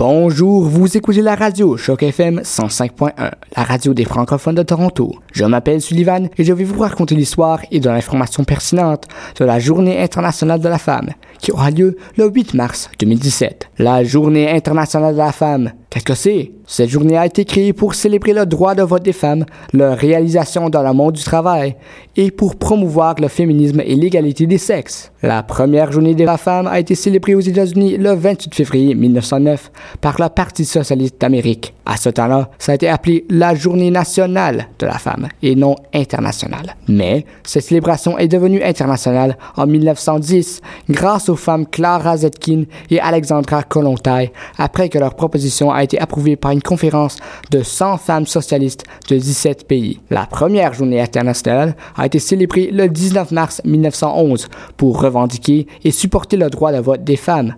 Bonjour, vous écoutez la radio Choc FM 105.1, la radio des francophones de Toronto. Je m'appelle Sullivan et je vais vous raconter l'histoire et de l'information pertinente de la Journée internationale de la femme, qui aura lieu le 8 mars 2017. La Journée internationale de la femme, qu'est-ce que c'est? Cette journée a été créée pour célébrer le droit de vote des femmes, leur réalisation dans le monde du travail et pour promouvoir le féminisme et l'égalité des sexes. La première journée de la femme a été célébrée aux États-Unis le 28 février 1909 par le Parti socialiste d'Amérique. À ce temps-là, ça a été appelé la Journée nationale de la femme et non internationale. Mais cette célébration est devenue internationale en 1910 grâce aux femmes Clara Zetkin et Alexandra Kollontai après que leur proposition a été approuvée par une conférence de 100 femmes socialistes de 17 pays. La première journée internationale a été célébrée le 19 mars 1911 pour revendiquer et supporter le droit de vote des femmes.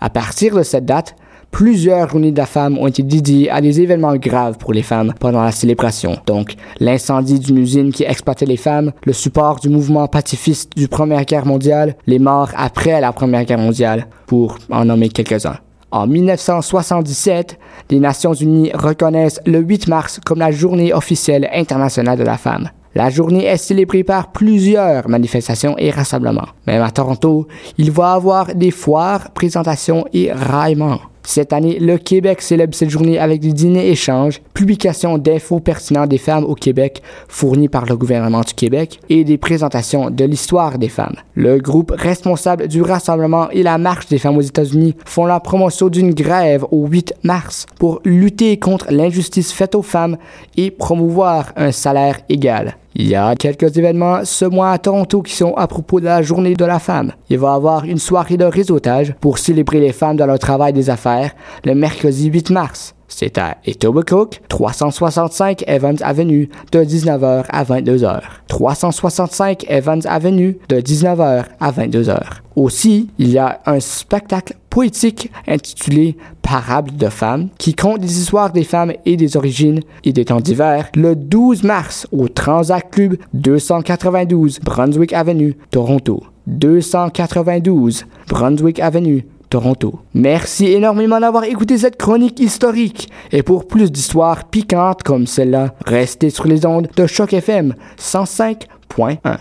À partir de cette date, plusieurs journées de la femme ont été dédiées à des événements graves pour les femmes pendant la célébration. Donc, l'incendie d'une usine qui exploitait les femmes, le support du mouvement pacifiste du Première Guerre mondiale, les morts après la Première Guerre mondiale, pour en nommer quelques-uns. En 1977, les Nations Unies reconnaissent le 8 mars comme la journée officielle internationale de la femme. La journée est célébrée par plusieurs manifestations et rassemblements. Même à Toronto, il va y avoir des foires, présentations et raillements. Cette année, le Québec célèbre cette journée avec des dîners échanges, publications d'infos pertinentes des femmes au Québec fournies par le gouvernement du Québec et des présentations de l'histoire des femmes. Le groupe responsable du rassemblement et la marche des femmes aux États-Unis font la promotion d'une grève au 8 mars pour lutter contre l'injustice faite aux femmes et promouvoir un salaire égal. Il y a quelques événements ce mois à Toronto qui sont à propos de la journée de la femme. Il va y avoir une soirée de réseautage pour célébrer les femmes dans leur travail des affaires le mercredi 8 mars. C'est à Etobicoke, 365 Evans Avenue, de 19h à 22h. 365 Evans Avenue, de 19h à 22h. Aussi, il y a un spectacle poétique intitulé Parable de femmes qui compte les histoires des femmes et des origines et des temps divers le 12 mars au Transact Club 292 Brunswick Avenue, Toronto. 292 Brunswick Avenue, Merci énormément d'avoir écouté cette chronique historique. Et pour plus d'histoires piquantes comme celle-là, restez sur les ondes de Choc FM 105.1.